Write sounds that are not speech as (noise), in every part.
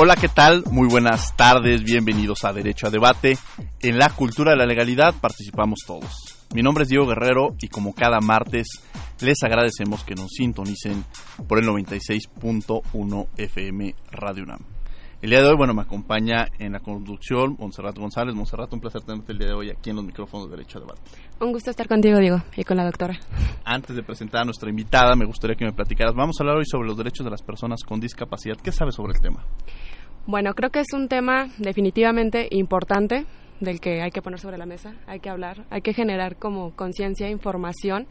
Hola, ¿qué tal? Muy buenas tardes, bienvenidos a Derecho a Debate. En la cultura de la legalidad participamos todos. Mi nombre es Diego Guerrero y como cada martes les agradecemos que nos sintonicen por el 96.1 FM Radio UNAM. El día de hoy, bueno, me acompaña en la conducción Monserrat González. Monserrat, un placer tenerte el día de hoy aquí en los micrófonos de Derecho a Debate. Un gusto estar contigo, Diego, y con la doctora. Antes de presentar a nuestra invitada, me gustaría que me platicaras. Vamos a hablar hoy sobre los derechos de las personas con discapacidad. ¿Qué sabes sobre el tema? Bueno, creo que es un tema definitivamente importante del que hay que poner sobre la mesa, hay que hablar, hay que generar como conciencia, información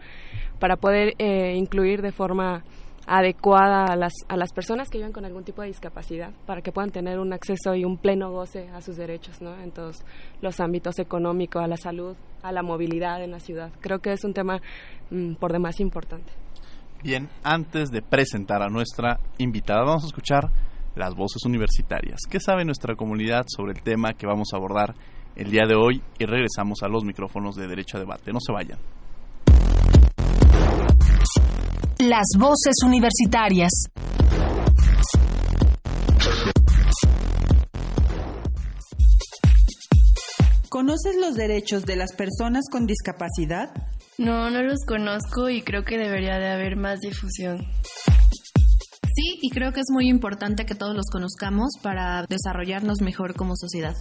para poder eh, incluir de forma adecuada a las, a las personas que viven con algún tipo de discapacidad para que puedan tener un acceso y un pleno goce a sus derechos ¿no? en todos los ámbitos económicos, a la salud, a la movilidad en la ciudad. Creo que es un tema mm, por demás importante. Bien, antes de presentar a nuestra invitada, vamos a escuchar las voces universitarias. ¿Qué sabe nuestra comunidad sobre el tema que vamos a abordar el día de hoy? Y regresamos a los micrófonos de Derecho a Debate. No se vayan. Las voces universitarias. ¿Conoces los derechos de las personas con discapacidad? No, no los conozco y creo que debería de haber más difusión. Sí, y creo que es muy importante que todos los conozcamos para desarrollarnos mejor como sociedad.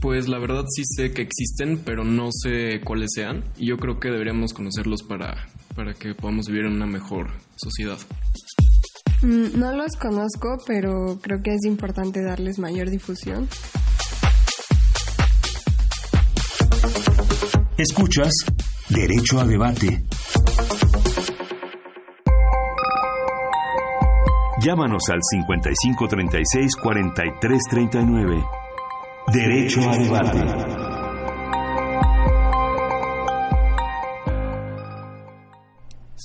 Pues la verdad sí sé que existen, pero no sé cuáles sean. Y yo creo que deberíamos conocerlos para, para que podamos vivir en una mejor sociedad. Mm, no los conozco, pero creo que es importante darles mayor difusión. Escuchas Derecho a Debate. Llámanos al 5536-4339. Derecho a Debate.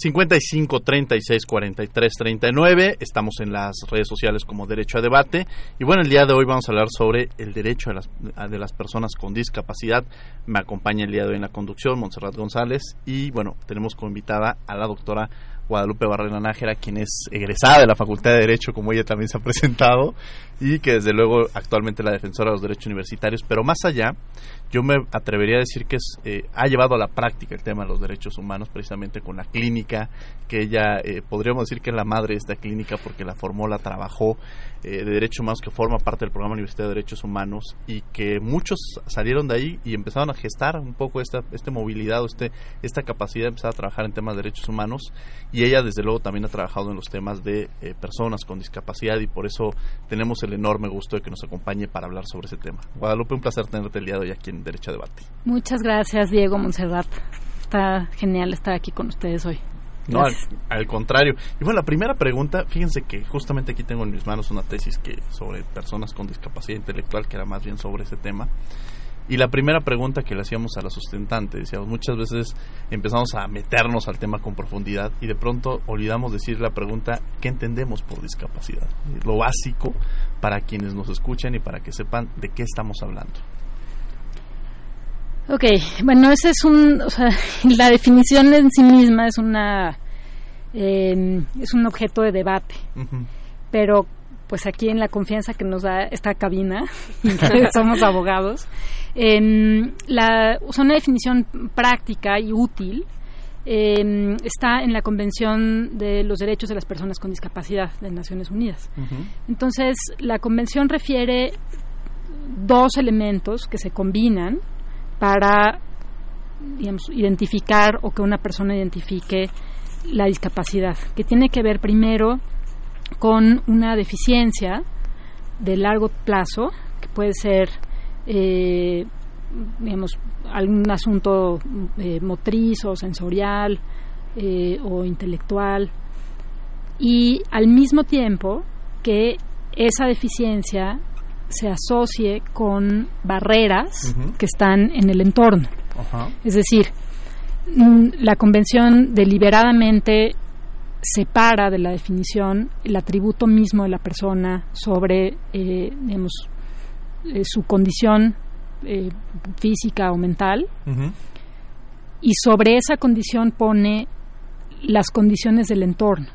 ...55 36 43 39... ...estamos en las redes sociales como Derecho a Debate... ...y bueno, el día de hoy vamos a hablar sobre... ...el derecho de las, de las personas con discapacidad... ...me acompaña el día de hoy en la conducción... ...Montserrat González... ...y bueno, tenemos como invitada a la doctora... Guadalupe Barrera Nájera, quien es egresada de la Facultad de Derecho, como ella también se ha (laughs) presentado, y que desde luego actualmente es la defensora de los derechos universitarios. Pero más allá, yo me atrevería a decir que es, eh, ha llevado a la práctica el tema de los derechos humanos, precisamente con la clínica, que ella, eh, podríamos decir que es la madre de esta clínica porque la formó, la trabajó, eh, de Derechos Humanos, que forma parte del programa Universidad de Derechos Humanos, y que muchos salieron de ahí y empezaron a gestar un poco esta, esta movilidad, este, esta capacidad de empezar a trabajar en temas de derechos humanos. Y ella, desde luego, también ha trabajado en los temas de personas con discapacidad, y por eso tenemos el enorme gusto de que nos acompañe para hablar sobre ese tema. Guadalupe, un placer tenerte el día de hoy aquí en Derecho a Debate. Muchas gracias, Diego Monserrat. Está genial estar aquí con ustedes hoy. No, al, al, contrario. Y bueno, la primera pregunta, fíjense que justamente aquí tengo en mis manos una tesis que sobre personas con discapacidad intelectual, que era más bien sobre ese tema. Y la primera pregunta que le hacíamos a la sustentante, decíamos, muchas veces empezamos a meternos al tema con profundidad y de pronto olvidamos decir la pregunta, ¿qué entendemos por discapacidad? Lo básico para quienes nos escuchan y para que sepan de qué estamos hablando. Ok, bueno, ese es un, o sea, (laughs) la definición en sí misma es una, eh, es un objeto de debate, uh -huh. pero pues aquí en la confianza que nos da esta cabina, (laughs) que (laughs) somos abogados, eh, la, una definición práctica y útil eh, está en la Convención de los Derechos de las Personas con Discapacidad de Naciones Unidas. Entonces, la Convención refiere dos elementos que se combinan para identificar o que una persona identifique la discapacidad, que tiene que ver primero con una deficiencia de largo plazo, que puede ser, eh, digamos, algún asunto eh, motriz o sensorial eh, o intelectual, y al mismo tiempo que esa deficiencia se asocie con barreras que están en el entorno. Es decir, mm, la convención deliberadamente separa de la definición el atributo mismo de la persona sobre eh, digamos, eh, su condición eh, física o mental y sobre esa condición pone las condiciones del entorno.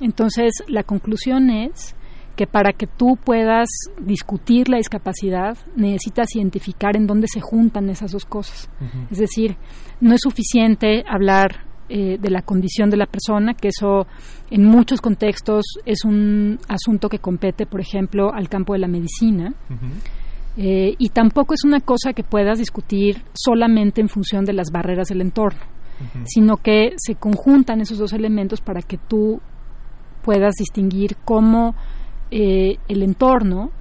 Entonces, la conclusión es que para que tú puedas discutir la discapacidad necesitas identificar en dónde se juntan esas dos cosas. Es decir, no es suficiente hablar eh, de la condición de la persona, que eso en muchos contextos es un asunto que compete, por ejemplo, al campo de la medicina. Eh, y tampoco es una cosa que puedas discutir solamente en función de las barreras del entorno, sino que se conjuntan esos dos elementos para que tú puedas distinguir cómo eh, el entorno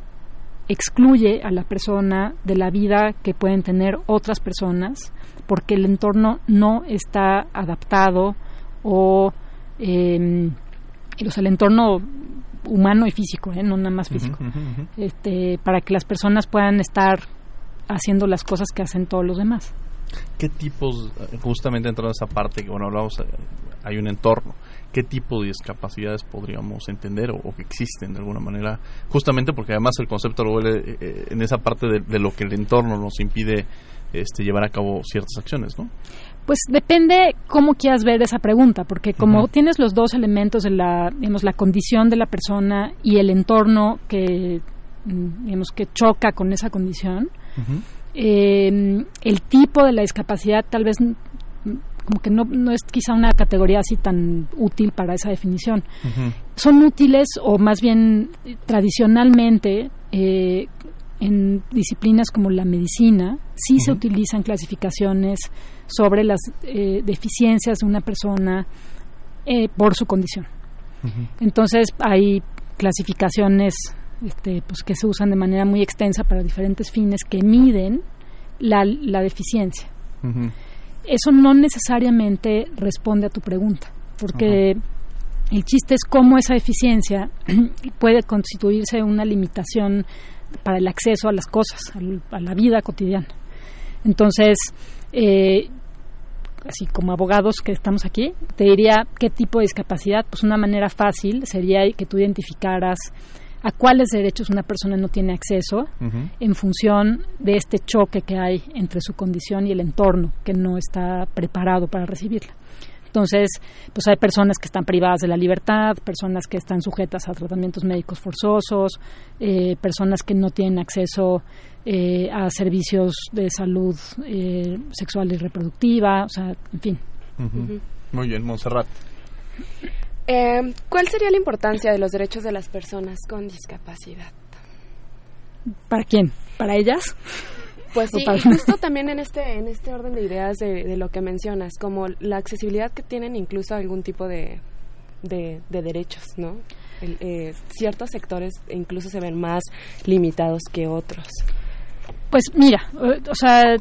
excluye a la persona de la vida que pueden tener otras personas porque el entorno no está adaptado o eh, el entorno humano y físico, ¿eh? no nada más físico, Este, para que las personas puedan estar haciendo las cosas que hacen todos los demás. ¿Qué tipos, justamente entrando a esa parte que bueno hablamos, eh, hay un entorno, qué tipo de discapacidades podríamos entender o, que existen de alguna manera, justamente porque además el concepto lo huele eh, eh, en esa parte de, lo que el entorno nos impide este, llevar a cabo ciertas acciones, ¿no? Pues depende cómo quieras ver esa pregunta, porque como tienes los dos elementos de la, digamos, la condición de la persona y el entorno que, mm, digamos, que choca con esa condición, eh, el tipo de la discapacidad tal vez como que no, no es quizá una categoría así tan útil para esa definición. Son útiles o más bien tradicionalmente eh, en disciplinas como la medicina sí se utilizan clasificaciones sobre las eh, deficiencias de una persona eh, por su condición. Entonces hay clasificaciones este, pues, que se usan de manera muy extensa para diferentes fines que miden la, la deficiencia eso no necesariamente responde a tu pregunta, porque el chiste es cómo esa eficiencia (clears throat) puede constituirse una limitación para el acceso a las cosas, a la vida cotidiana. Entonces, eh, así como abogados que estamos aquí, te diría qué tipo de discapacidad. Pues una manera fácil sería que tú identificaras a cuáles derechos una persona no tiene acceso en función de este choque que hay entre su condición y el entorno que no está preparado para recibirla. Entonces, pues hay personas que están privadas de la libertad, personas que están sujetas a tratamientos médicos forzosos, eh, personas que no tienen acceso eh, a servicios de salud eh, sexual y reproductiva, o sea, en fin. Muy bien, Montserrat. Eh, ¿Cuál sería la importancia de los derechos de las personas con discapacidad? ¿Para quién? ¿Para ellas? Pues (laughs) sí, justo (laughs) también en este, en este orden de ideas de, lo que mencionas, como la accesibilidad que tienen incluso algún tipo de, de, derechos, ¿no? Eh, ciertos sectores incluso se ven más limitados que otros. Pues mira, o sea,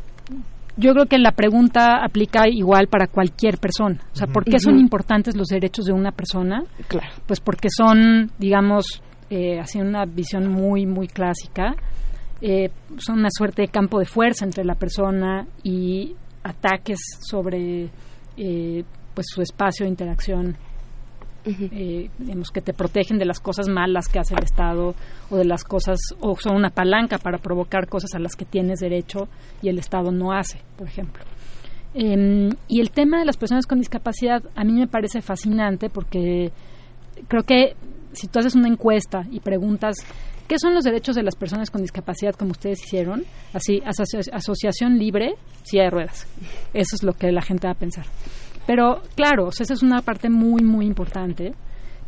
yo creo que la pregunta aplica igual para cualquier persona. O sea, ¿por qué son importantes los derechos de una persona? Claro. Pues porque son, digamos, eh, haciendo una visión muy, muy clásica, eh, son una suerte de campo de fuerza entre la persona y ataques sobre eh, pues su espacio de interacción eh, digamos, que te protegen de las cosas malas que hace el Estado o de las cosas, o son una palanca para provocar cosas a las que tienes derecho y el Estado no hace, por ejemplo. Em, y el tema de las personas con discapacidad a mí me parece fascinante porque creo que si tú haces una encuesta y preguntas qué son los derechos de las personas con discapacidad como ustedes hicieron, así, asociación libre, silla de ruedas. Eso es lo que la gente va a pensar. Pero claro, esa es una parte muy, muy importante,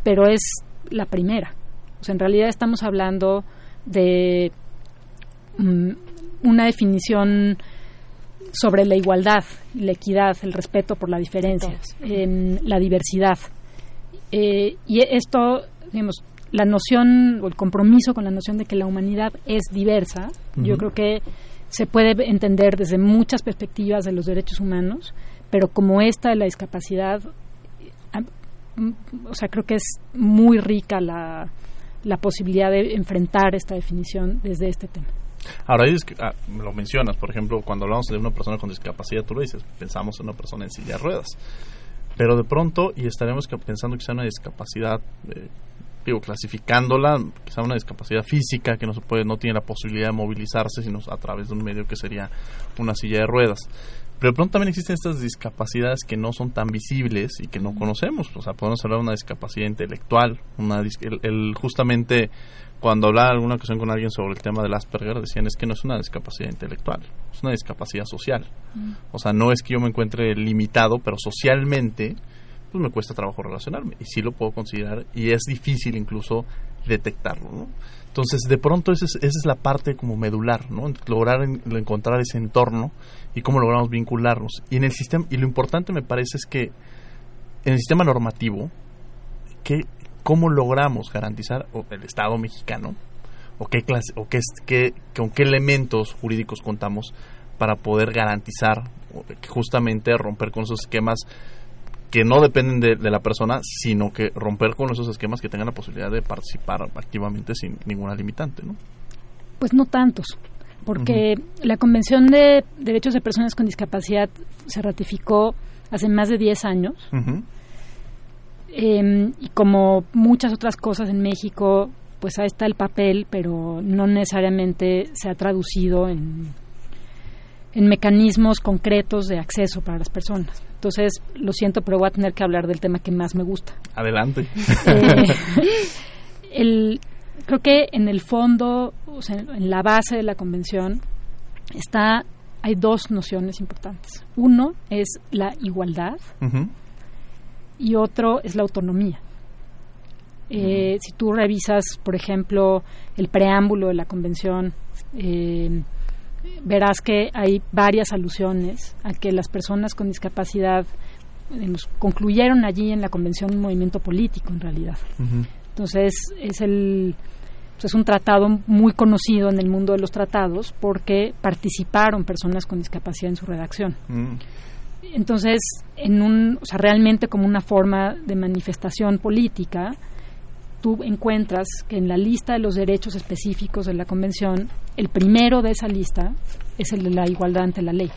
pero es la primera. O sea, en realidad estamos hablando de mm, una definición sobre la igualdad, la equidad, el respeto por la diferencia, la diversidad. Eh, y esto, digamos, la noción o el compromiso con la noción de que la humanidad es diversa, yo creo que se puede entender desde muchas perspectivas de los derechos humanos, pero como esta de la discapacidad, o sea, creo que es muy rica la, la posibilidad de enfrentar esta definición desde este tema. Ahora ah, lo mencionas, por ejemplo, cuando hablamos de una persona con discapacidad, tú lo dices, pensamos en una persona en silla de ruedas. Pero de pronto, y estaremos pensando que sea una discapacidad, eh, digo, clasificándola, quizá una discapacidad física que no se puede, no tiene la posibilidad de movilizarse, sino a través de un medio que sería una silla de ruedas. Pero pronto también existen estas discapacidades que no son tan visibles y que no conocemos. O sea, podemos hablar de una discapacidad intelectual, una el, justamente cuando hablaba alguna ocasión con alguien sobre el tema del Asperger, decían es que no es una discapacidad intelectual, es una discapacidad social. Mm. O sea, no es que yo me encuentre limitado, pero socialmente pues me cuesta trabajo relacionarme y sí lo puedo considerar y es difícil incluso detectarlo, ¿no? Entonces, de pronto esa es, esa es la parte como medular, ¿no? Lograr encontrar ese entorno y cómo logramos vincularnos. Y en el sistema y lo importante me parece es que en el sistema normativo que cómo logramos garantizar el Estado mexicano o qué clase o qué, qué, con qué elementos jurídicos contamos para poder garantizar justamente romper con esos esquemas que no dependen de, la persona, sino que romper con esos esquemas que tengan la posibilidad de participar activamente sin ninguna limitante, ¿no? Pues no tantos, porque la Convención de Derechos de Personas con Discapacidad se ratificó hace más de 10 años. Em, y como muchas otras cosas en México, pues ahí está el papel, pero no necesariamente se ha traducido en, en mecanismos concretos de acceso para las personas. Entonces, lo siento, pero voy a tener que hablar del tema que más me gusta. Adelante. Eh, (laughs) creo que en el fondo, o sea, en la base de la convención, está hay dos nociones importantes. Uno es la igualdad y otro es la autonomía. Eh, si tú revisas, por ejemplo, el preámbulo de la convención, eh, verás que hay varias alusiones a que las personas con discapacidad concluyeron allí en la convención un movimiento político en realidad. Entonces es el pues, es un tratado muy conocido en el mundo de los tratados porque participaron personas con discapacidad en su redacción. Mm. Entonces, en un, o sea, realmente como una forma de manifestación política, tú encuentras que en la lista de los derechos específicos de la Convención, el primero de esa lista es el de la igualdad ante la ley.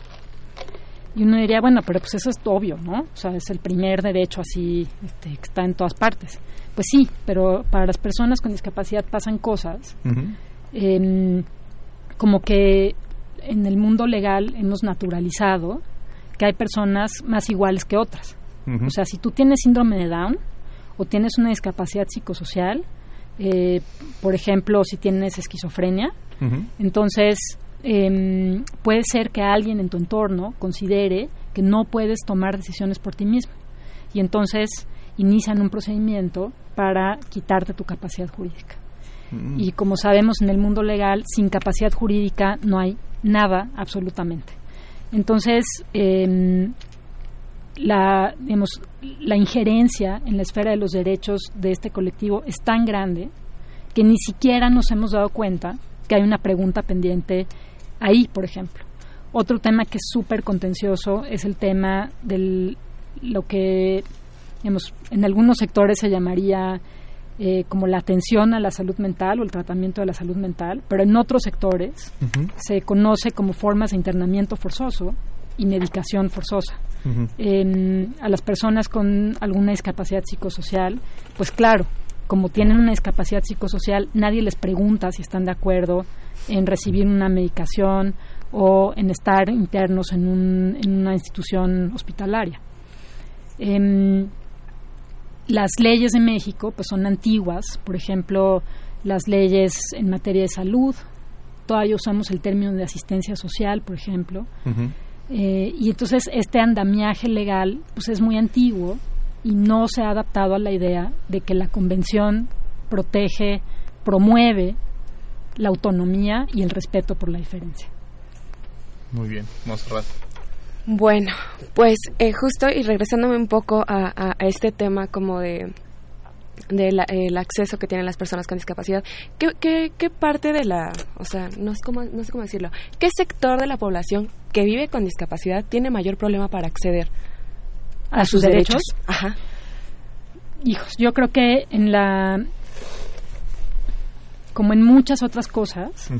Y uno diría, bueno, pero pues eso es obvio, ¿no? O sea, es el primer derecho así este, que está en todas partes. Pues sí, pero para las personas con discapacidad pasan cosas em, como que en el mundo legal hemos naturalizado que hay personas más iguales que otras. O sea, si tú tienes síndrome de Down, o tienes una discapacidad psicosocial, eh, por ejemplo, si tienes esquizofrenia, entonces em, puede ser que alguien en tu entorno considere que no puedes tomar decisiones por ti mismo y entonces inician un procedimiento para quitarte tu capacidad jurídica. Mm. Y como sabemos en el mundo legal, sin capacidad jurídica no hay nada absolutamente. Entonces, eh, la, digamos, la injerencia en la esfera de los derechos de este colectivo es tan grande que ni siquiera nos hemos dado cuenta que hay una pregunta pendiente ahí, por ejemplo. Otro tema que es súper contencioso es el tema de lo que digamos, en algunos sectores se llamaría eh, como la atención a la salud mental o el tratamiento de la salud mental, pero en otros sectores se conoce como formas de internamiento forzoso y medicación forzosa. A las personas con alguna discapacidad psicosocial, pues claro, como tienen una discapacidad psicosocial, nadie les pregunta si están de acuerdo en recibir una medicación o en estar internos en, un, en una institución hospitalaria. Eh, las leyes de México pues son antiguas, por ejemplo, las leyes en materia de salud, todavía usamos el término de asistencia social, por ejemplo, eh, y entonces este andamiaje legal pues es muy antiguo y no se ha adaptado a la idea de que la convención protege, promueve la autonomía y el respeto por la diferencia. Muy bien, Monserrat. Bueno, pues eh, justo y regresándome un poco a, este tema como de del el acceso que tienen las personas con discapacidad, ¿qué, qué, qué parte de la, o sea, no, es como, no sé cómo decirlo, qué sector de la población que vive con discapacidad tiene mayor problema para acceder a, sus, derechos? Ajá. Hijos, yo creo que en la, como en muchas otras cosas,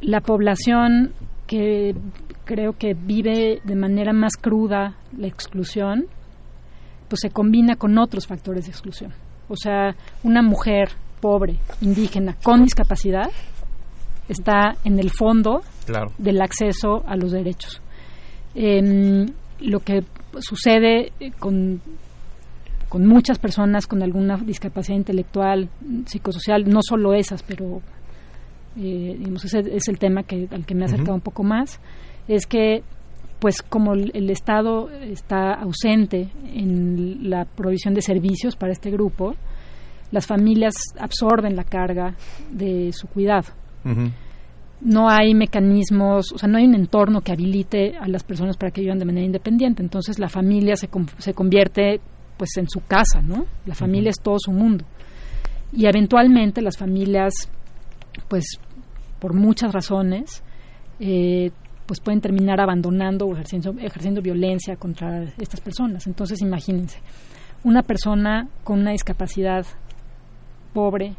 la población que creo que vive de manera más cruda la exclusión, pues se combina con otros factores de exclusión. O sea, una mujer pobre, indígena, con discapacidad, está en el fondo del acceso a los derechos. Em, lo que sucede con, con muchas personas con alguna discapacidad intelectual, psicosocial, no solo esas, pero eh, ese es el tema que, al que me he acercado un poco más, es que pues como el, Estado está ausente en la provisión de servicios para este grupo, las familias absorben la carga de su cuidado. No hay mecanismos, o sea, no hay un entorno que habilite a las personas para que vivan de manera independiente. Entonces la familia se, se convierte pues en su casa, ¿no? La familia es todo su mundo. Y eventualmente las familias, pues por muchas razones, eh, pues pueden terminar abandonando o ejerciendo, ejerciendo violencia contra estas personas. Entonces, imagínense, una persona con una discapacidad pobre,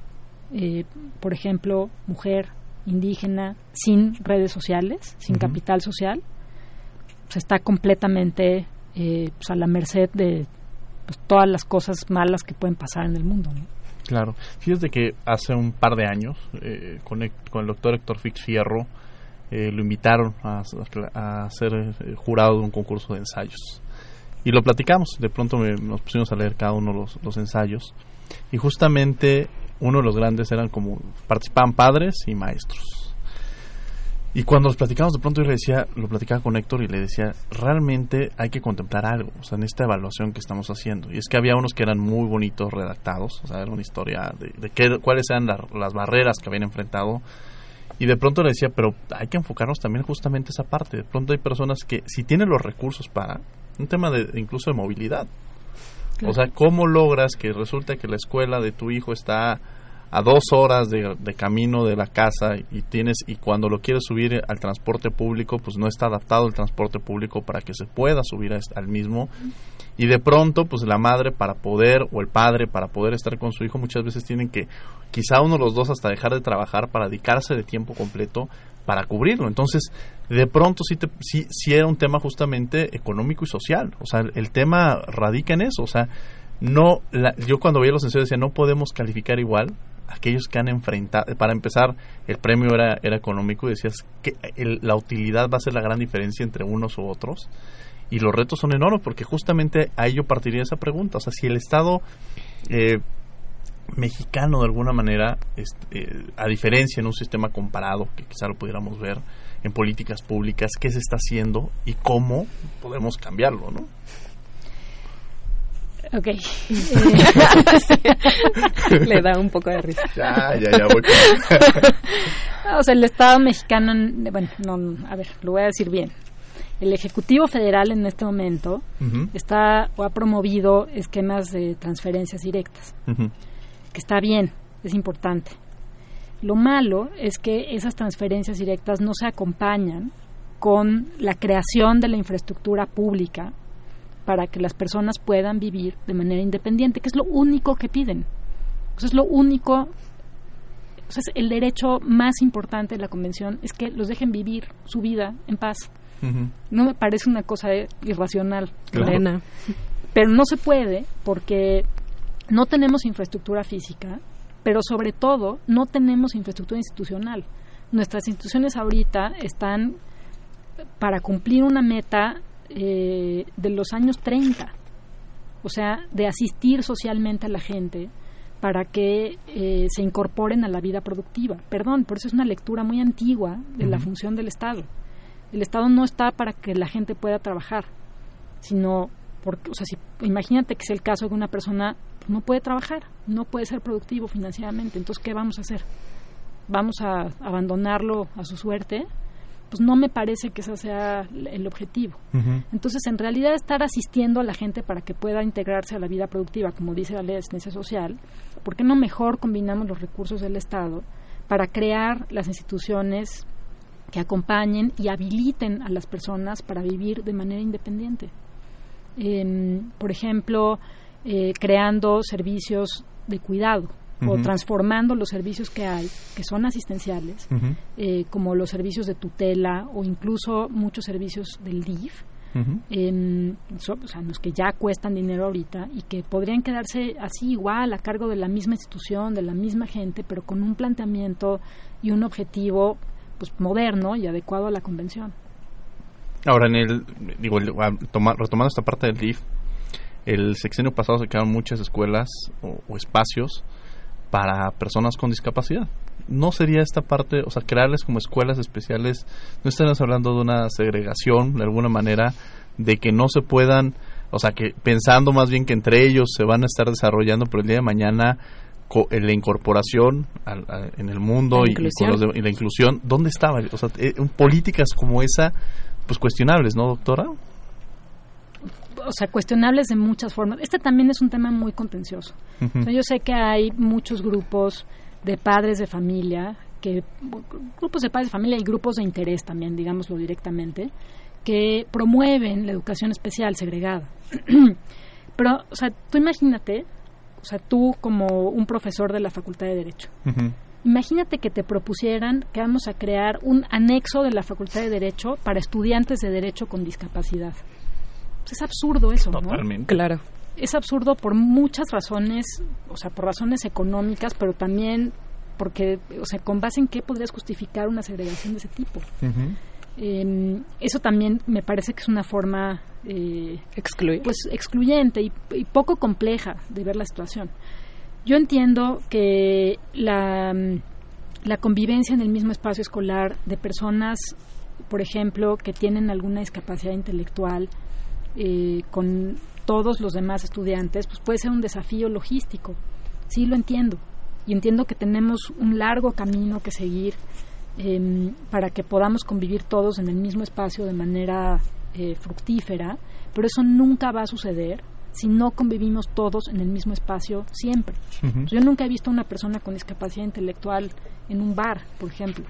eh, por ejemplo, mujer, indígena, sin redes sociales, sin capital social, pues está completamente eh, pues a la merced de pues, todas las cosas malas que pueden pasar en el mundo. Claro. Fíjate que hace un par de años, eh, con, el, con el doctor Héctor Fix Fierro, eh, lo invitaron a, ser eh, jurado de un concurso de ensayos. Y lo platicamos, de pronto nos pusimos a leer cada uno los, los ensayos. Y justamente uno de los grandes eran como participaban padres y maestros. Y cuando los platicamos, de pronto yo le decía, lo platicaba con Héctor y le decía, realmente hay que contemplar algo, o sea, en esta evaluación que estamos haciendo. Y es que había unos que eran muy bonitos redactados, o sea, era una historia de, de qué, cuáles eran las barreras que habían enfrentado y de pronto le decía, pero hay que enfocarnos también justamente esa parte. De pronto hay personas que si tienen los recursos para, un tema de incluso de movilidad. O sea, ¿cómo logras que resulta que la escuela de tu hijo está a dos horas de, camino de la casa y tienes y cuando lo quieres subir al transporte público pues no está adaptado el transporte público para que se pueda subir al mismo. Y de pronto pues la madre para poder o el padre para poder estar con su hijo muchas veces tienen que quizá uno de los dos hasta dejar de trabajar para dedicarse de tiempo completo para cubrirlo. Entonces de pronto sí, te, sí, sí era un tema justamente económico y social. O sea el, tema radica en eso. O sea no yo cuando veía los ensayos decía no podemos calificar igual aquellos que han enfrentado, para empezar, el premio era, era económico y decías que la utilidad va a ser la gran diferencia entre unos u otros y los retos son enormes porque justamente a ello partiría esa pregunta. O sea, si el Estado eh, mexicano de alguna manera, eh, a diferencia en un sistema comparado, que quizá lo pudiéramos ver en políticas públicas, qué se está haciendo y cómo podemos cambiarlo, ¿no? Ok. (laughs) (laughs) (laughs) Le da un poco de risa. Ya, ya, ya voy. (laughs) o sea, el Estado mexicano, bueno, no, a ver, lo voy a decir bien el Ejecutivo Federal en este momento está o ha promovido esquemas de transferencias directas, que está bien, es importante. Lo malo es que esas transferencias directas no se acompañan con la creación de la infraestructura pública para que las personas puedan vivir de manera independiente, que es lo único que piden. Eso es lo único el derecho más importante de la convención es que los dejen vivir su vida en paz. No me parece una cosa irracional, Elena. Pero no se puede porque no tenemos infraestructura física, pero sobre todo no tenemos infraestructura institucional. Nuestras instituciones ahorita están para cumplir una meta eh, de los años 30. o sea, de asistir socialmente a la gente para que eh, se incorporen a la vida productiva. Perdón, por eso es una lectura muy antigua de la función del Estado. El Estado no está para que la gente pueda trabajar, sino porque, o sea, si, imagínate que es el caso de una persona no puede trabajar, no puede ser productivo financieramente, entonces ¿qué vamos a hacer? ¿Vamos a abandonarlo a su suerte? Pues no me parece que ese sea el objetivo. Entonces, en realidad, estar asistiendo a la gente para que pueda integrarse a la vida productiva, como dice la ley de asistencia social, ¿por qué no mejor combinamos los recursos del Estado para crear las instituciones que acompañen y habiliten a las personas para vivir de manera independiente? por ejemplo, eh, creando servicios de cuidado o transformando los servicios que hay, que son asistenciales, eh, como los servicios de tutela o incluso muchos servicios del DIF, o sea, los que ya cuestan dinero ahorita y que podrían quedarse así igual a cargo de la misma institución, de la misma gente, pero con un planteamiento y un objetivo pues moderno y adecuado a la convención. Ahora, en el, digo, retomando esta parte del DIF, el sexenio pasado se quedaron muchas escuelas o, espacios para personas con discapacidad. ¿No sería esta parte, o sea, crearles como escuelas especiales, no estaríamos hablando de una segregación de alguna manera, de que no se puedan, o sea, que pensando más bien que entre ellos se van a estar desarrollando, pero el día de mañana la incorporación en el mundo y, y, la inclusión, ¿dónde estaba? O sea, eh, políticas como esa pues cuestionables, ¿no, doctora? O sea, cuestionables de muchas formas. Este también es un tema muy contencioso. yo sé que hay muchos grupos de padres de familia, que grupos de padres de familia y grupos de interés también, digámoslo directamente, que promueven la educación especial segregada. (clears throat) Pero, o sea, tú imagínate, o sea, tú como un profesor de la Facultad de Derecho, Imagínate que te propusieran que vamos a crear un anexo de la Facultad de Derecho para estudiantes de Derecho con discapacidad. Pues es absurdo eso, Totalmente. Claro. Es absurdo por muchas razones, o sea, por razones económicas, pero también porque, o sea, con base en qué podrías justificar una segregación de ese tipo. Em, eso también me parece que es una forma eh, pues excluyente y, poco compleja de ver la situación. Yo entiendo que la, la convivencia en el mismo espacio escolar de personas, por ejemplo, que tienen alguna discapacidad intelectual eh, con todos los demás estudiantes, pues puede ser un desafío logístico. Sí, lo entiendo. Y entiendo que tenemos un largo camino que seguir em, para que podamos convivir todos en el mismo espacio de manera eh, fructífera, pero eso nunca va a suceder si no convivimos todos en el mismo espacio siempre. Yo nunca he visto a una persona con discapacidad intelectual en un bar, por ejemplo.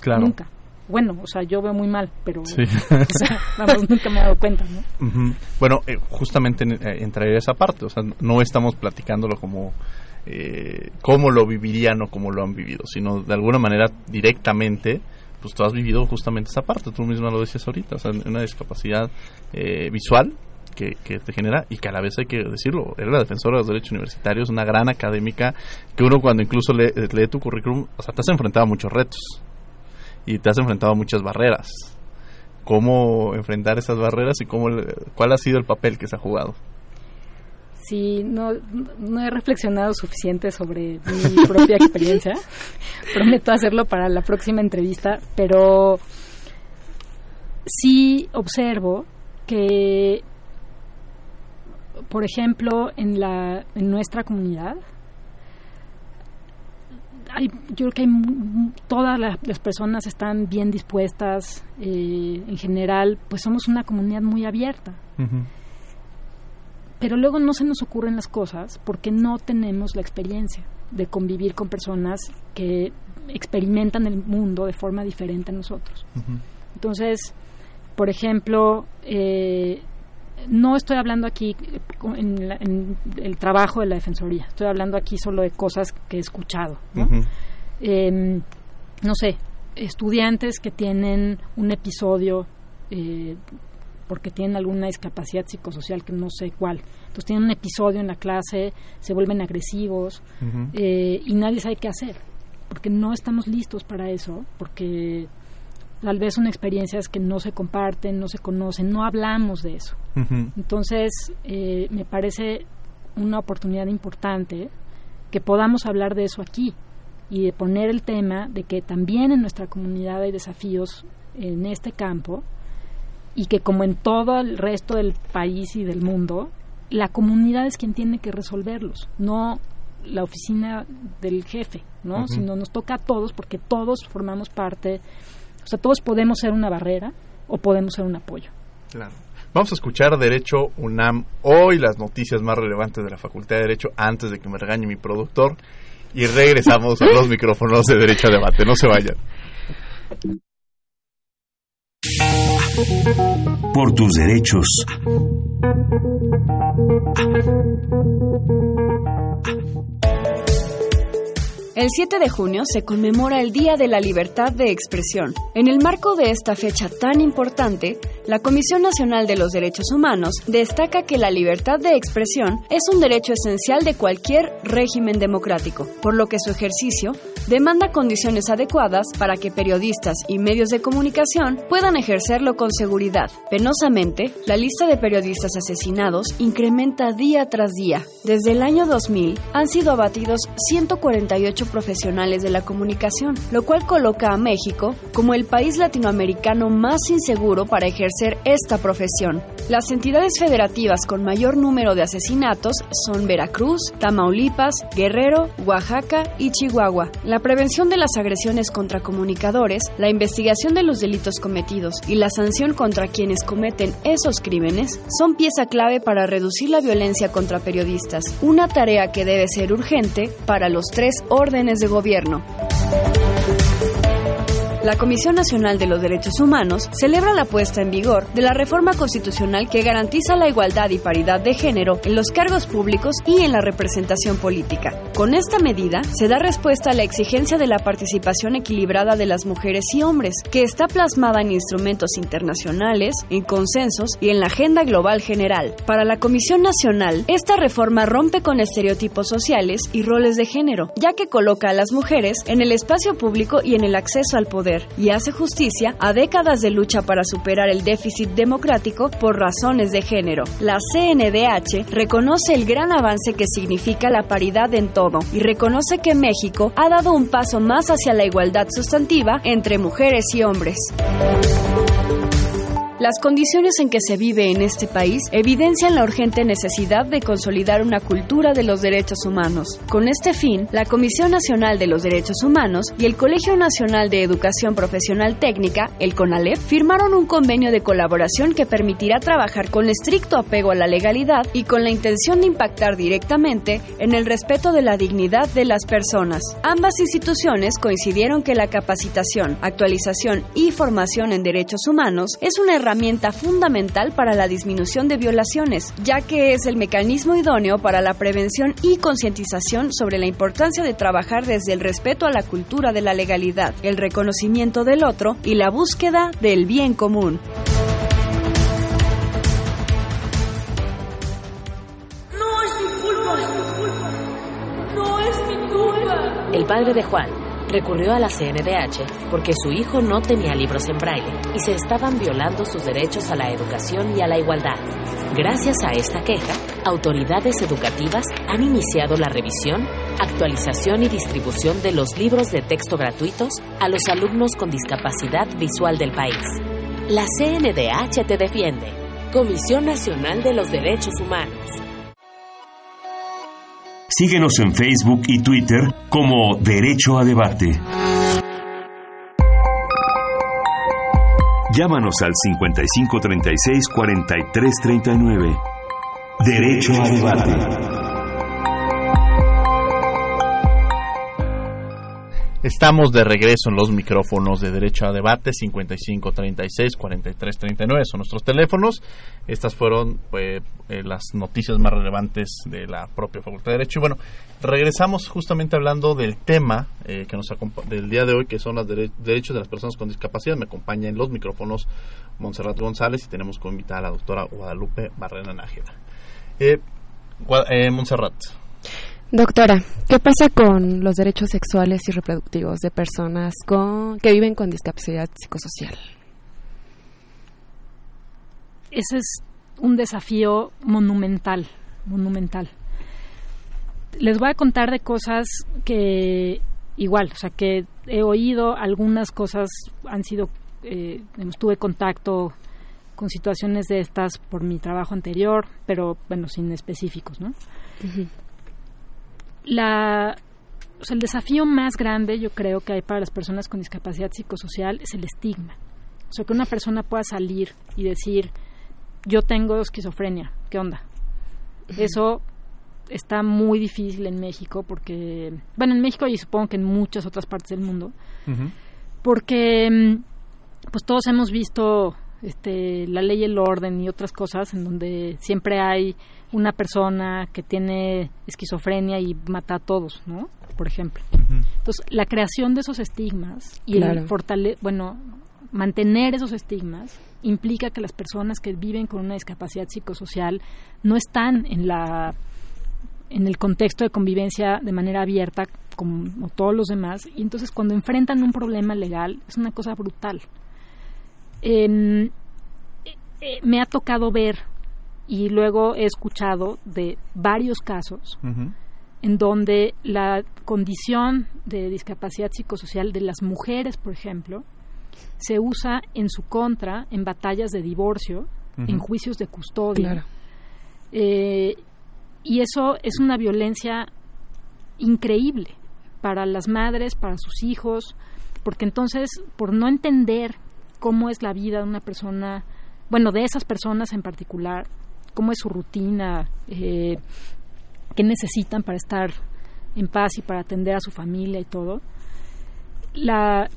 Claro. Nunca. Bueno, o sea, yo veo muy mal, pero vamos, (laughs) nunca me he dado cuenta, ¿no? Bueno, eh, justamente eh, entraría esa parte, o sea, no estamos platicándolo como eh, cómo lo vivirían o cómo lo han vivido, sino de alguna manera directamente, pues tú has vivido justamente esa parte, tú misma lo decías ahorita, o sea, una discapacidad visual, que, te genera y que a la vez hay que decirlo, era la defensora de los derechos universitarios, una gran académica que uno cuando incluso lee, tu currículum, o sea, te has enfrentado a muchos retos y te has enfrentado a muchas barreras. ¿Cómo enfrentar esas barreras y cómo, cuál ha sido el papel que se ha jugado? Sí, no, no he reflexionado suficiente sobre mi propia experiencia. (laughs) Prometo hacerlo para la próxima entrevista, pero sí observo que por ejemplo, en, la, en nuestra comunidad, hay, yo creo que todas las personas están bien dispuestas. Eh, en general, pues somos una comunidad muy abierta. Pero luego no se nos ocurren las cosas porque no tenemos la experiencia de convivir con personas que experimentan el mundo de forma diferente a nosotros. Entonces, por ejemplo, eh, no estoy hablando aquí en, el trabajo de la Defensoría, estoy hablando aquí solo de cosas que he escuchado. ¿no? Em, no sé, estudiantes que tienen un episodio eh, porque tienen alguna discapacidad psicosocial que no sé cuál. Entonces tienen un episodio en la clase, se vuelven agresivos eh, y nadie sabe qué hacer, porque no estamos listos para eso, porque tal vez son experiencias que no se comparten, no se conocen, no hablamos de eso. Entonces, eh, me parece una oportunidad importante que podamos hablar de eso aquí y de poner el tema de que también en nuestra comunidad hay desafíos en este campo y que como en todo el resto del país y del mundo, la comunidad es quien tiene que resolverlos, no la oficina del jefe, ¿no? Sino nos toca a todos porque todos formamos parte, o sea, todos podemos ser una barrera o podemos ser un apoyo. Claro. Vamos a escuchar Derecho UNAM hoy, las noticias más relevantes de la Facultad de Derecho antes de que me regañe mi productor y regresamos a los (laughs) micrófonos de Derecho a Debate. No se vayan. Por tus derechos. El 7 de junio se conmemora el Día de la Libertad de Expresión. En el marco de esta fecha tan importante, la Comisión Nacional de los Derechos Humanos destaca que la libertad de expresión es un derecho esencial de cualquier régimen democrático, por lo que su ejercicio demanda condiciones adecuadas para que periodistas y medios de comunicación puedan ejercerlo con seguridad. Penosamente, la lista de periodistas asesinados incrementa día tras día. Desde el año 2000 han sido abatidos 148 profesionales de la comunicación, lo cual coloca a México como el país latinoamericano más inseguro para ejercer esta profesión. Las entidades federativas con mayor número de asesinatos son Veracruz, Tamaulipas, Guerrero, Oaxaca y Chihuahua. La prevención de las agresiones contra comunicadores, la investigación de los delitos cometidos y la sanción contra quienes cometen esos crímenes son pieza clave para reducir la violencia contra periodistas, una tarea que debe ser urgente para los tres órdenes de gobierno. La Comisión Nacional de los Derechos Humanos celebra la puesta en vigor de la reforma constitucional que garantiza la igualdad y paridad de género en los cargos públicos y en la representación política. Con esta medida se da respuesta a la exigencia de la participación equilibrada de las mujeres y hombres, que está plasmada en instrumentos internacionales, en consensos y en la agenda global general. Para la Comisión Nacional, esta reforma rompe con estereotipos sociales y roles de género, ya que coloca a las mujeres en el espacio público y en el acceso al poder y hace justicia a décadas de lucha para superar el déficit democrático por razones de género. La CNDH reconoce el gran avance que significa la paridad en todo y reconoce que México ha dado un paso más hacia la igualdad sustantiva entre mujeres y hombres. Las condiciones en que se vive en este país evidencian la urgente necesidad de consolidar una cultura de los derechos humanos. Con este fin, la Comisión Nacional de los Derechos Humanos y el Colegio Nacional de Educación Profesional Técnica, el CONALEP, firmaron un convenio de colaboración que permitirá trabajar con estricto apego a la legalidad y con la intención de impactar directamente en el respeto de la dignidad de las personas. Ambas instituciones coincidieron que la capacitación, actualización y formación en derechos humanos es una herramienta herramienta fundamental para la disminución de violaciones, ya que es el mecanismo idóneo para la prevención y concientización sobre la importancia de trabajar desde el respeto a la cultura de la legalidad, el reconocimiento del otro y la búsqueda del bien común. No es mi culpa. No es mi culpa. El padre de Juan recurrió a la CNDH porque su hijo no tenía libros en braille y se estaban violando sus derechos a la educación y a la igualdad. Gracias a esta queja, autoridades educativas han iniciado la revisión, actualización y distribución de los libros de texto gratuitos a los alumnos con discapacidad visual del país. La CNDH te defiende. Comisión Nacional de los Derechos Humanos. Síguenos en Facebook y Twitter como Derecho a Debate. Llámanos al 5536-4339. Derecho a Debate. Estamos de regreso en los micrófonos de Derecho a Debate 55 36 43 39 son nuestros teléfonos. Estas fueron pues, eh, las noticias más relevantes de la propia Facultad de Derecho. Y bueno, regresamos justamente hablando del tema eh, que nos del día de hoy, que son los derechos de las personas con discapacidad. Me acompaña en los micrófonos Montserrat González y tenemos como invitada a la doctora Guadalupe Barrera Nájera. Eh, eh, Montserrat. Doctora, ¿qué pasa con los derechos sexuales y reproductivos de personas con, que viven con discapacidad psicosocial? Ese es un desafío monumental, monumental. Les voy a contar de cosas que igual, o sea, que he oído algunas cosas han sido, eh, tuve contacto con situaciones de estas por mi trabajo anterior, pero bueno, sin específicos, ¿no? La, o sea, el desafío más grande, yo creo que hay para las personas con discapacidad psicosocial es el estigma. O sea, que una persona pueda salir y decir, yo tengo esquizofrenia, ¿qué onda? Eso está muy difícil en México porque, bueno, en México y supongo que en muchas otras partes del mundo, porque pues todos hemos visto este, la ley y el orden y otras cosas en donde siempre hay una persona que tiene esquizofrenia y mata a todos, ¿no? Por ejemplo. Entonces, la creación de esos estigmas y el fortale bueno, mantener esos estigmas implica que las personas que viven con una discapacidad psicosocial no están en la en el contexto de convivencia de manera abierta como todos los demás y entonces cuando enfrentan un problema legal es una cosa brutal. Eh, eh, me ha tocado ver y luego he escuchado de varios casos en donde la condición de discapacidad psicosocial de las mujeres, por ejemplo, se usa en su contra en batallas de divorcio, en juicios de custodia. Eh, y eso es una violencia increíble para las madres, para sus hijos, porque entonces, por no entender cómo es la vida de una persona, bueno, de esas personas en particular, cómo es su rutina, eh, qué necesitan para estar en paz y para atender a su familia y todo. La,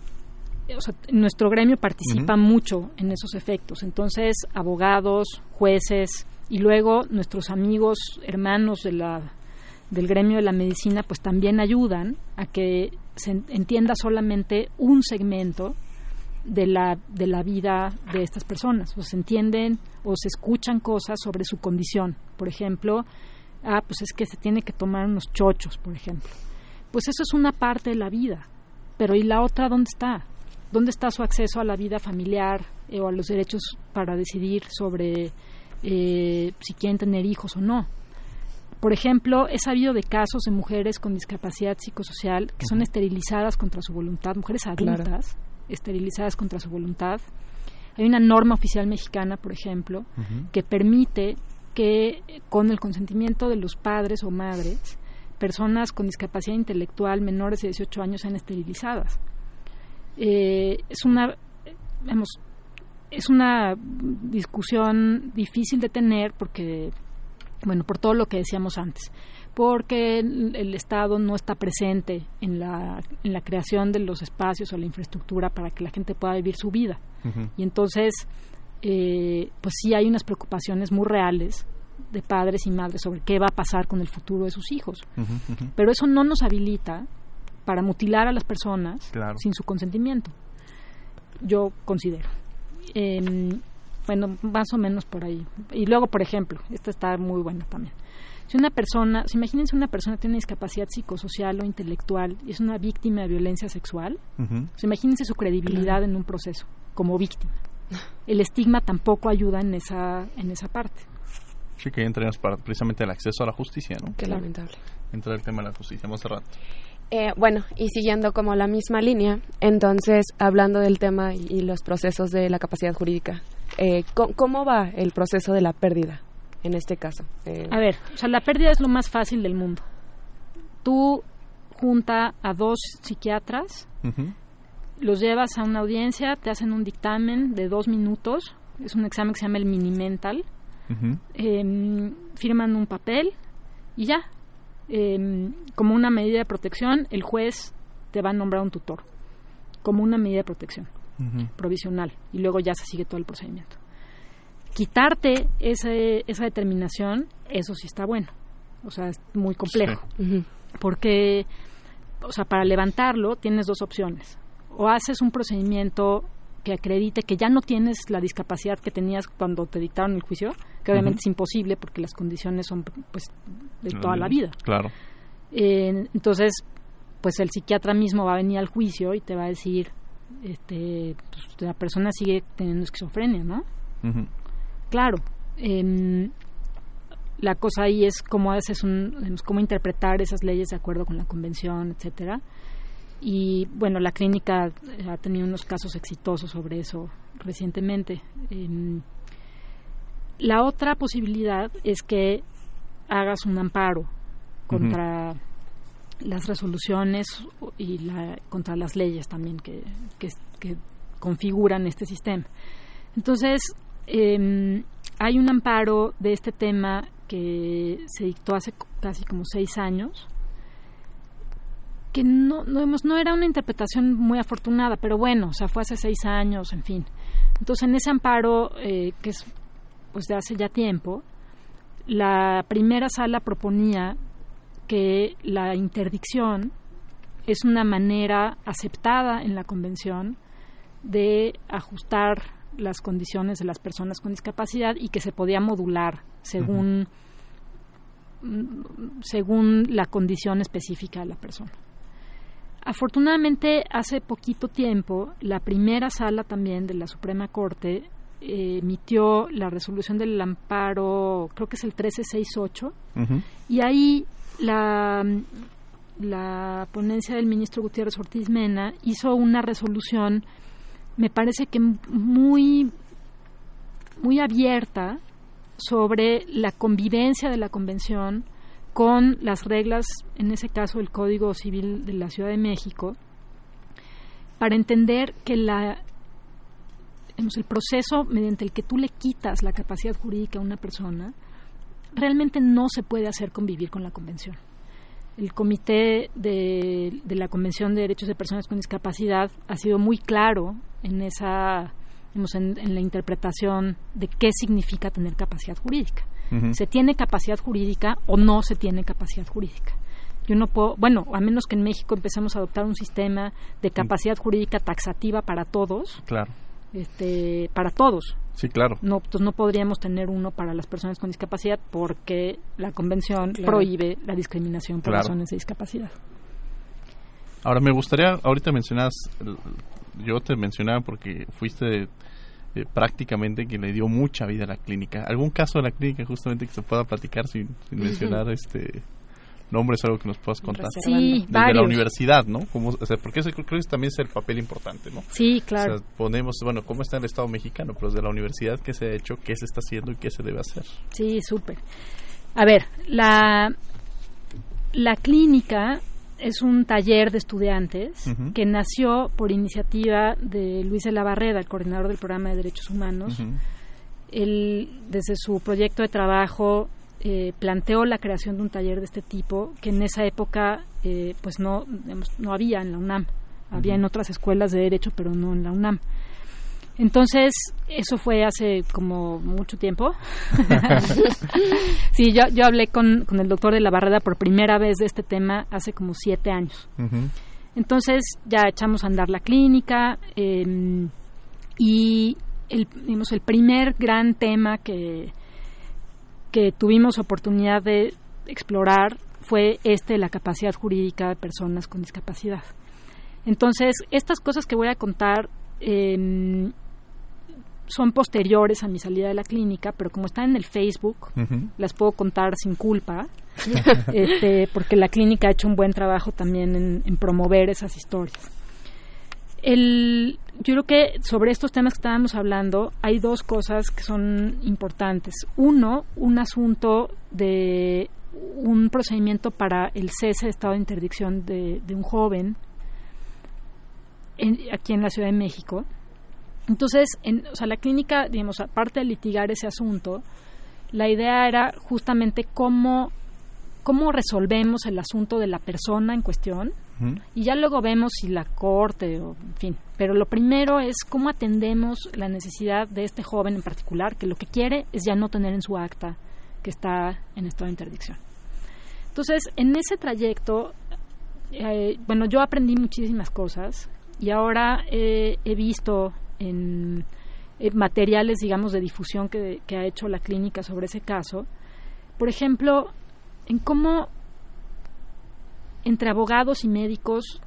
nuestro gremio participa mucho en esos efectos. Entonces, abogados, jueces y luego nuestros amigos, hermanos de la, del gremio de la medicina, pues también ayudan a que se entienda solamente un segmento de la, de la vida de estas personas. O se entienden o se escuchan cosas sobre su condición. Por ejemplo, ah, pues es que se tiene que tomar unos chochos, por ejemplo. Pues eso es una parte de la vida. Pero ¿y la otra dónde está? ¿Dónde está su acceso a la vida familiar eh, o a los derechos para decidir sobre eh, si quieren tener hijos o no? Por ejemplo, he sabido de casos de mujeres con discapacidad psicosocial que son esterilizadas contra su voluntad, mujeres adultas, esterilizadas contra su voluntad. Hay una norma oficial mexicana, por ejemplo, que permite que con el consentimiento de los padres o madres, personas con discapacidad intelectual menores de 18 años sean esterilizadas. Eh, es una, es una discusión difícil de tener porque, bueno, por todo lo que decíamos antes porque el Estado no está presente en la, en la creación de los espacios o la infraestructura para que la gente pueda vivir su vida. Y entonces, eh, pues sí hay unas preocupaciones muy reales de padres y madres sobre qué va a pasar con el futuro de sus hijos. Pero eso no nos habilita para mutilar a las personas sin su consentimiento. Yo considero. Em, bueno, más o menos por ahí. Y luego, por ejemplo, esta está muy buena también. Si una persona, si imagínense una persona que tiene discapacidad psicosocial o intelectual y es una víctima de violencia sexual, imagínense su credibilidad en un proceso como víctima. El estigma tampoco ayuda en esa, en esa parte. Sí, que para precisamente el acceso a la justicia, ¿no? Qué lamentable. Entra el tema de la justicia, más rato. Eh, bueno, y siguiendo como la misma línea, entonces, hablando del tema y, los procesos de la capacidad jurídica, eh, ¿cómo va el proceso de la pérdida? En este caso? Eh, a ver, o sea, la pérdida es lo más fácil del mundo. Tú junta a dos psiquiatras, los llevas a una audiencia, te hacen un dictamen de dos minutos, es un examen que se llama el mini-mental, em, firman un papel y ya. Em, como una medida de protección, el juez te va a nombrar un tutor, como una medida de protección provisional, y luego ya se sigue todo el procedimiento quitarte ese, esa determinación, eso sí está bueno. O sea, es muy complejo. Porque, o sea, para levantarlo tienes dos opciones. O haces un procedimiento que acredite que ya no tienes la discapacidad que tenías cuando te dictaron el juicio, que obviamente es imposible porque las condiciones son pues de toda la vida. Claro. Eh, entonces, pues el psiquiatra mismo va a venir al juicio y te va a decir, este, pues, la persona sigue teniendo esquizofrenia, ¿no? Claro. em, la cosa ahí es cómo haces un, cómo interpretar esas leyes de acuerdo con la convención, etcétera. Y bueno, la clínica eh, ha tenido unos casos exitosos sobre eso recientemente. Em, la otra posibilidad es que hagas un amparo contra las resoluciones y la, contra las leyes también que, que, que configuran este sistema. Entonces, eh, hay un amparo de este tema que se dictó hace casi como seis años, que no, no, no era una interpretación muy afortunada, pero bueno, o sea, fue hace seis años, en fin. Entonces, en ese amparo, eh, que es pues de hace ya tiempo, la primera sala proponía que la interdicción es una manera aceptada en la convención de ajustar las condiciones de las personas con discapacidad y que se podía modular según mm, según la condición específica de la persona. Afortunadamente, hace poquito tiempo, la primera sala también de la Suprema Corte eh, emitió la resolución del amparo, creo que es el 1368, y ahí la, la ponencia del ministro Gutiérrez Ortiz Mena hizo una resolución, me parece que muy, muy abierta sobre la convivencia de la convención con las reglas, en ese caso el Código Civil de la Ciudad de México, para entender que el proceso mediante el que tú le quitas la capacidad jurídica a una persona realmente no se puede hacer convivir con la convención. El comité de, de la Convención de Derechos de Personas con Discapacidad ha sido muy claro en esa digamos, en, en, la interpretación de qué significa tener capacidad jurídica. ¿Se tiene capacidad jurídica o no se tiene capacidad jurídica? Yo no puedo, bueno, a menos que en México empecemos a adoptar un sistema de capacidad jurídica taxativa para todos. Claro. Este, para todos. Sí, claro. No, pues no podríamos tener uno para las personas con discapacidad porque la convención claro. prohíbe la discriminación por claro. razones de discapacidad. Ahora me gustaría, ahorita mencionas, yo te mencionaba porque fuiste eh, prácticamente quien le dio mucha vida a la clínica. ¿Algún caso de la clínica justamente que se pueda platicar sin, sin mencionar este nombres, algo que nos puedas contar? Sí, Desde varios. la universidad, ¿no? Como, o sea, porque ese creo que también es el papel importante, ¿no? Sí, claro. O sea, ponemos, bueno, cómo está el Estado mexicano, pero desde la universidad, ¿qué se ha hecho, qué se está haciendo y qué se debe hacer? Sí, súper. A ver, la, la clínica es un taller de estudiantes uh -huh. que nació por iniciativa de Luis de la Barreda, el coordinador del programa de derechos humanos. Uh -huh. Él, desde su proyecto de trabajo, eh, planteó la creación de un taller de este tipo que en esa época eh, pues no, digamos, no había en la UNAM. Había uh -huh. en otras escuelas de derecho, pero no en la UNAM. Entonces, eso fue hace como mucho tiempo. (laughs) sí, yo, yo hablé con, con, el doctor de la Barreda por primera vez de este tema hace como siete años. Uh -huh. Entonces, ya echamos a andar la clínica eh, y el, digamos, el primer gran tema que, que tuvimos oportunidad de explorar fue este, la capacidad jurídica de personas con discapacidad. Entonces, estas cosas que voy a contar eh, son posteriores a mi salida de la clínica, pero como están en el Facebook, uh -huh. las puedo contar sin culpa, (laughs) este, porque la clínica ha hecho un buen trabajo también en, en promover esas historias. El, yo creo que sobre estos temas que estábamos hablando hay dos cosas que son importantes. Uno, un asunto de un procedimiento para el cese de estado de interdicción de, de un joven en, aquí en la Ciudad de México. Entonces, en, o sea, la clínica, digamos, aparte de litigar ese asunto, la idea era justamente cómo, cómo resolvemos el asunto de la persona en cuestión y ya luego vemos si la corte o, en fin. Pero lo primero es cómo atendemos la necesidad de este joven en particular, que lo que quiere es ya no tener en su acta que está en estado de interdicción. Entonces, en ese trayecto, eh, bueno, yo aprendí muchísimas cosas y ahora eh, he visto en, en, materiales, digamos, de difusión que, que, ha hecho la clínica sobre ese caso. Por ejemplo, en cómo entre abogados y médicos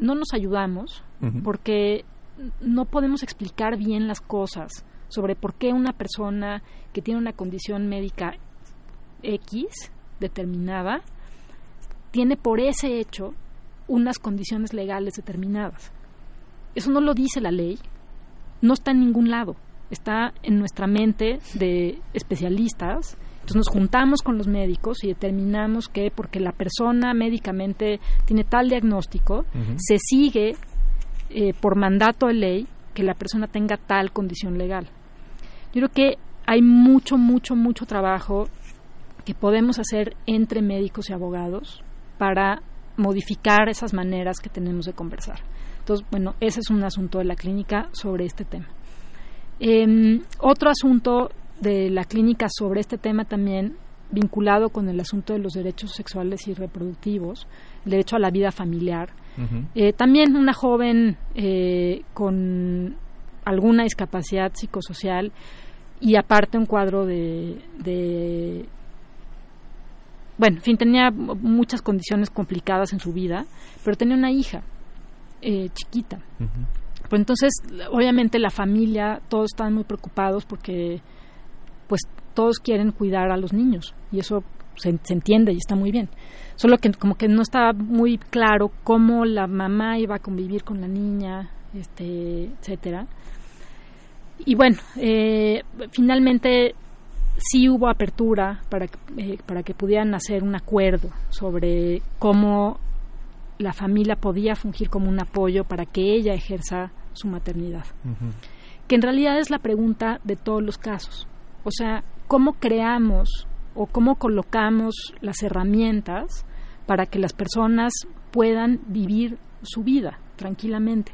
no nos ayudamos porque no podemos explicar bien las cosas sobre por qué una persona que tiene una condición médica X determinada tiene por ese hecho unas condiciones legales determinadas. Eso no lo dice la ley, no está en ningún lado, está en nuestra mente de especialistas. Entonces nos juntamos con los médicos y determinamos que porque la persona médicamente tiene tal diagnóstico, se sigue eh, por mandato de ley que la persona tenga tal condición legal. Yo creo que hay mucho, mucho, mucho trabajo que podemos hacer entre médicos y abogados para modificar esas maneras que tenemos de conversar. Entonces, bueno, ese es un asunto de la clínica sobre este tema. Em, otro asunto de la clínica sobre este tema también vinculado con el asunto de los derechos sexuales y reproductivos, el derecho a la vida familiar. Eh, también una joven eh, con alguna discapacidad psicosocial y aparte un cuadro de, de bueno, en fin, tenía muchas condiciones complicadas en su vida, pero tenía una hija eh, chiquita. Pues entonces, obviamente la familia, todos estaban muy preocupados porque, pues, todos quieren cuidar a los niños y eso se, se entiende y está muy bien. Solo que como que no estaba muy claro cómo la mamá iba a convivir con la niña, este, etcétera. Y bueno, eh, finalmente sí hubo apertura para, eh, para que pudieran hacer un acuerdo sobre cómo la familia podía fungir como un apoyo para que ella ejerza su maternidad. Que en realidad es la pregunta de todos los casos. O sea, ¿cómo creamos o cómo colocamos las herramientas para que las personas puedan vivir su vida tranquilamente?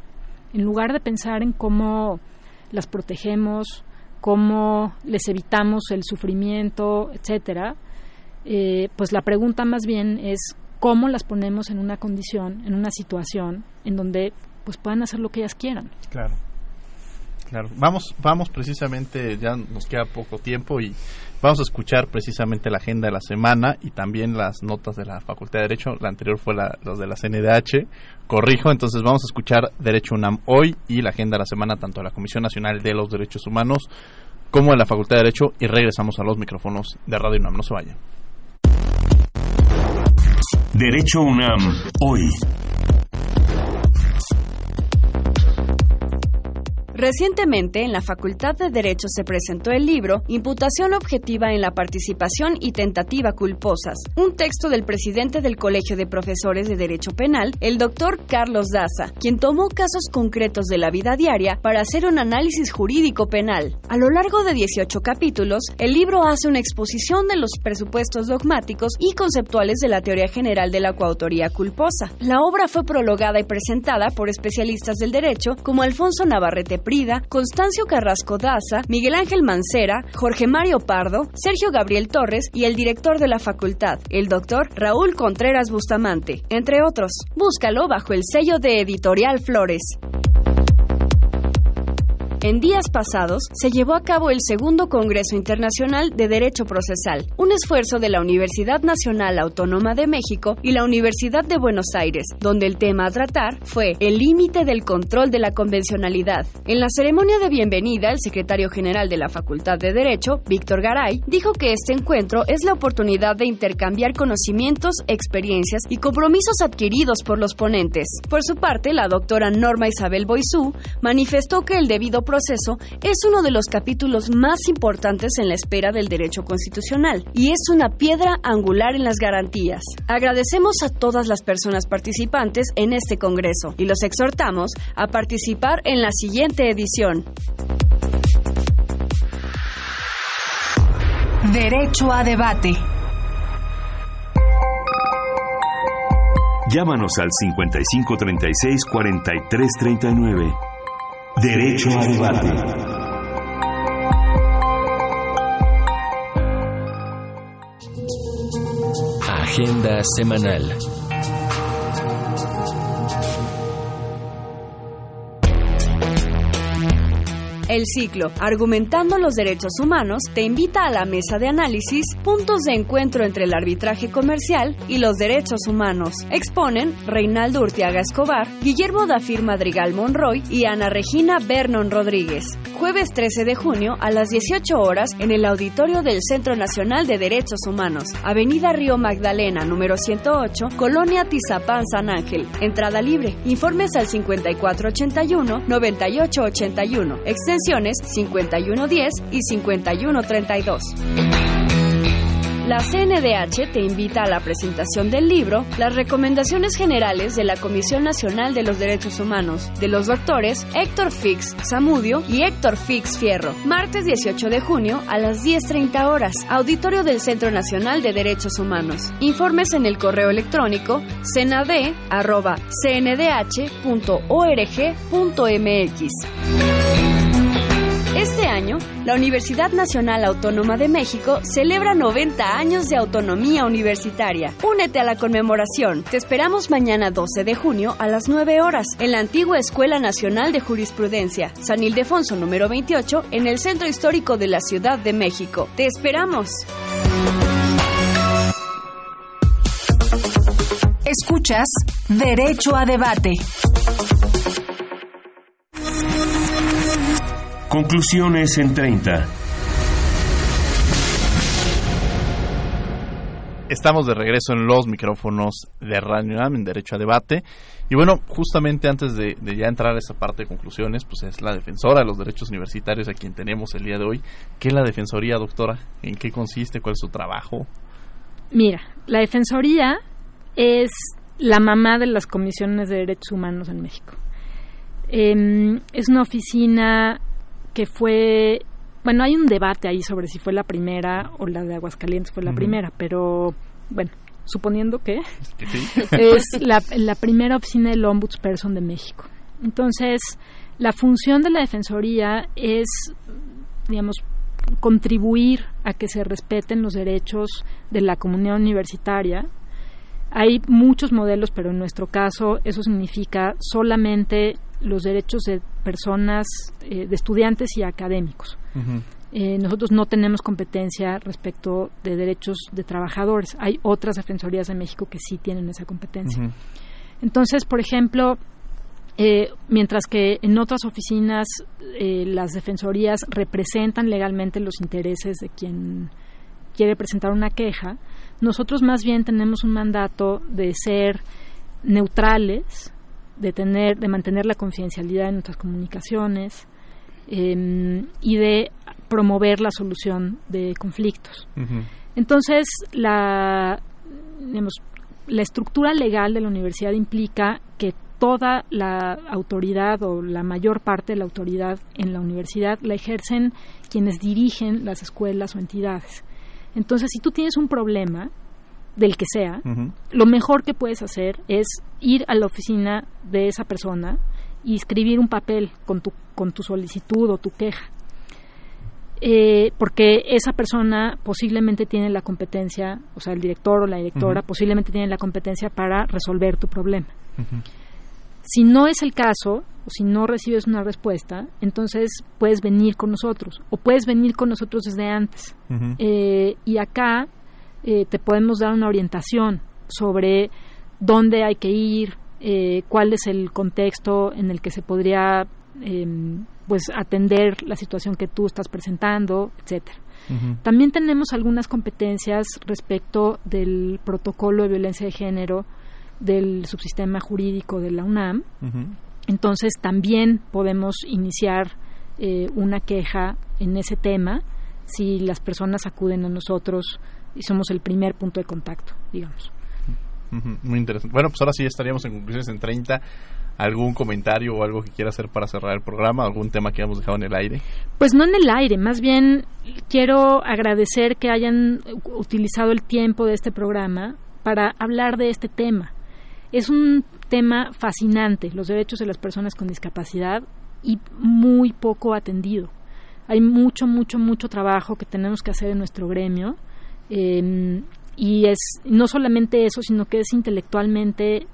En lugar de pensar en cómo las protegemos, cómo les evitamos el sufrimiento, etcétera, eh, pues la pregunta más bien es cómo las ponemos en una condición, en una situación en donde pues puedan hacer lo que ellas quieran. Claro. Claro. Vamos, vamos precisamente, ya nos queda poco tiempo y vamos a escuchar precisamente la agenda de la semana y también las notas de la Facultad de Derecho. La anterior fue la, los de la CNDH. Corrijo, entonces vamos a escuchar Derecho UNAM hoy y la agenda de la semana tanto de la Comisión Nacional de los Derechos Humanos como de la Facultad de Derecho y regresamos a los micrófonos de Radio UNAM. No se vayan. Derecho UNAM, hoy. Recientemente, en la Facultad de Derecho se presentó el libro Imputación objetiva en la participación y tentativa culposas, un texto del presidente del Colegio de Profesores de Derecho Penal, el doctor Carlos Daza, quien tomó casos concretos de la vida diaria para hacer un análisis jurídico penal. A lo largo de 18 capítulos, el libro hace una exposición de los presupuestos dogmáticos y conceptuales de la teoría general de la coautoría culposa. La obra fue prologada y presentada por especialistas del derecho como Alfonso Navarrete Constancio Carrasco Daza, Miguel Ángel Mancera, Jorge Mario Pardo, Sergio Gabriel Torres y el director de la facultad, el doctor Raúl Contreras Bustamante, entre otros. Búscalo bajo el sello de Editorial Flores. En días pasados se llevó a cabo el segundo Congreso Internacional de Derecho Procesal, un esfuerzo de la Universidad Nacional Autónoma de México y la Universidad de Buenos Aires, donde el tema a tratar fue el límite del control de la convencionalidad. En la ceremonia de bienvenida, el secretario general de la Facultad de Derecho, Víctor Garay, dijo que este encuentro es la oportunidad de intercambiar conocimientos, experiencias y compromisos adquiridos por los ponentes. Por su parte, la doctora Norma Isabel Boisú manifestó que el debido proceso es uno de los capítulos más importantes en la espera del derecho constitucional y es una piedra angular en las garantías. Agradecemos a todas las personas participantes en este Congreso y los exhortamos a participar en la siguiente edición. Derecho a debate. Llámanos al 5536-4339. Derecho a debate. Agenda semanal. El ciclo Argumentando los Derechos Humanos te invita a la mesa de análisis, puntos de encuentro entre el arbitraje comercial y los derechos humanos. Exponen Reinaldo Urtiaga Escobar, Guillermo Dafir Madrigal Monroy y Ana Regina Vernon Rodríguez. Jueves 13 de junio a las 18 horas en el auditorio del Centro Nacional de Derechos Humanos, Avenida Río Magdalena, número 108, Colonia Tizapán San Ángel. Entrada libre. Informes al 5481-9881, extensiones 5110 y 5132. La CNDH te invita a la presentación del libro Las recomendaciones generales de la Comisión Nacional de los Derechos Humanos de los doctores Héctor Fix Zamudio y Héctor Fix Fierro, martes 18 de junio a las 10.30 horas, auditorio del Centro Nacional de Derechos Humanos. Informes en el correo electrónico cnad.cndh.org.mx. Este año, la Universidad Nacional Autónoma de México celebra 90 años de autonomía universitaria. Únete a la conmemoración. Te esperamos mañana 12 de junio a las 9 horas en la antigua Escuela Nacional de Jurisprudencia, San Ildefonso número 28, en el Centro Histórico de la Ciudad de México. Te esperamos. Escuchas Derecho a Debate. Conclusiones en 30. Estamos de regreso en los micrófonos de Radio UNAM en Derecho a Debate. Y bueno, justamente antes de, de, ya entrar a esa parte de conclusiones, pues es la defensora de los derechos universitarios a quien tenemos el día de hoy. ¿Qué es la defensoría, doctora? ¿En qué consiste? ¿Cuál es su trabajo? Mira, la defensoría es la mamá de las comisiones de derechos humanos en México. Eh, es una oficina que fue bueno, hay un debate ahí sobre si fue la primera o la de Aguascalientes fue la uh -huh. primera, pero bueno, suponiendo que sí. (laughs) es la, la, primera oficina del Ombudsperson de México. Entonces, la función de la Defensoría es, digamos, contribuir a que se respeten los derechos de la comunidad universitaria. Hay muchos modelos, pero en nuestro caso eso significa solamente los derechos de personas, eh, de estudiantes y académicos. Uh -huh. eh, nosotros no tenemos competencia respecto de derechos de trabajadores. Hay otras defensorías de México que sí tienen esa competencia. Uh -huh. Entonces, por ejemplo, eh, mientras que en otras oficinas eh, las defensorías representan legalmente los intereses de quien quiere presentar una queja, nosotros más bien tenemos un mandato de ser neutrales, de tener, de mantener la confidencialidad en nuestras comunicaciones eh, y de promover la solución de conflictos. Uh -huh. Entonces, la, digamos, la estructura legal de la universidad implica que toda la autoridad o la mayor parte de la autoridad en la universidad la ejercen quienes dirigen las escuelas o entidades. Entonces, si tú tienes un problema, del que sea, uh -huh. lo mejor que puedes hacer es ir a la oficina de esa persona y escribir un papel con tu, con tu solicitud o tu queja. Eh, porque esa persona posiblemente tiene la competencia, o sea, el director o la directora uh -huh. posiblemente tiene la competencia para resolver tu problema. Uh -huh. Si no es el caso, o si no recibes una respuesta, entonces puedes venir con nosotros, o puedes venir con nosotros desde antes. Eh, y acá eh, te podemos dar una orientación sobre dónde hay que ir, eh, cuál es el contexto en el que se podría eh, pues atender la situación que tú estás presentando, etcétera. Uh -huh. También tenemos algunas competencias respecto del protocolo de violencia de género del subsistema jurídico de la UNAM. Uh -huh. Entonces también podemos iniciar eh, una queja en ese tema si las personas acuden a nosotros y somos el primer punto de contacto, digamos. Muy interesante. Bueno, pues ahora sí estaríamos en conclusiones en 30. ¿Algún comentario o algo que quiera hacer para cerrar el programa? ¿Algún tema que hemos dejado en el aire? Pues no en el aire, más bien quiero agradecer que hayan utilizado el tiempo de este programa para hablar de este tema. Es un tema fascinante, los derechos de las personas con discapacidad y muy poco atendido. Hay mucho, mucho, mucho trabajo que tenemos que hacer en nuestro gremio eh, y es no solamente eso, sino que es intelectualmente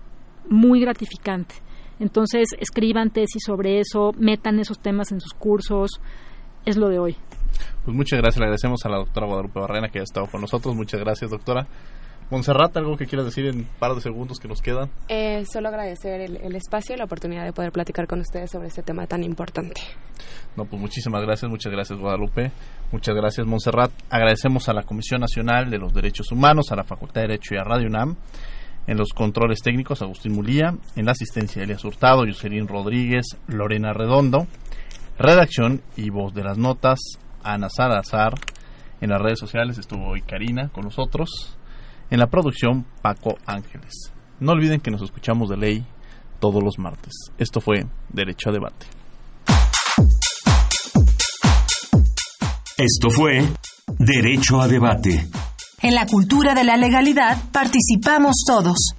muy gratificante Entonces, escriban tesis sobre eso, metan esos temas en sus cursos, es lo de hoy. Pues muchas gracias, le agradecemos a la doctora Guadalupe Barrena que ha estado con nosotros. Muchas gracias, doctora. Montserrat, ¿algo que quieras decir en un par de segundos que nos quedan? Eh, solo agradecer el, el, espacio y la oportunidad de poder platicar con ustedes sobre este tema tan importante. No, pues muchísimas gracias, muchas gracias Guadalupe, muchas gracias Montserrat. Agradecemos a la Comisión Nacional de los Derechos Humanos, a la Facultad de Derecho y a Radio UNAM, en los controles técnicos Agustín Mulía, en la asistencia Elias Hurtado, Jocelyn Rodríguez, Lorena Redondo, redacción y voz de las notas, Ana Salazar, en las redes sociales estuvo hoy Karina con nosotros. En la producción, Paco Ángeles. No olviden que nos escuchamos de ley todos los martes. Esto fue Derecho a Debate. Esto fue Derecho a Debate. En la cultura de la legalidad participamos todos.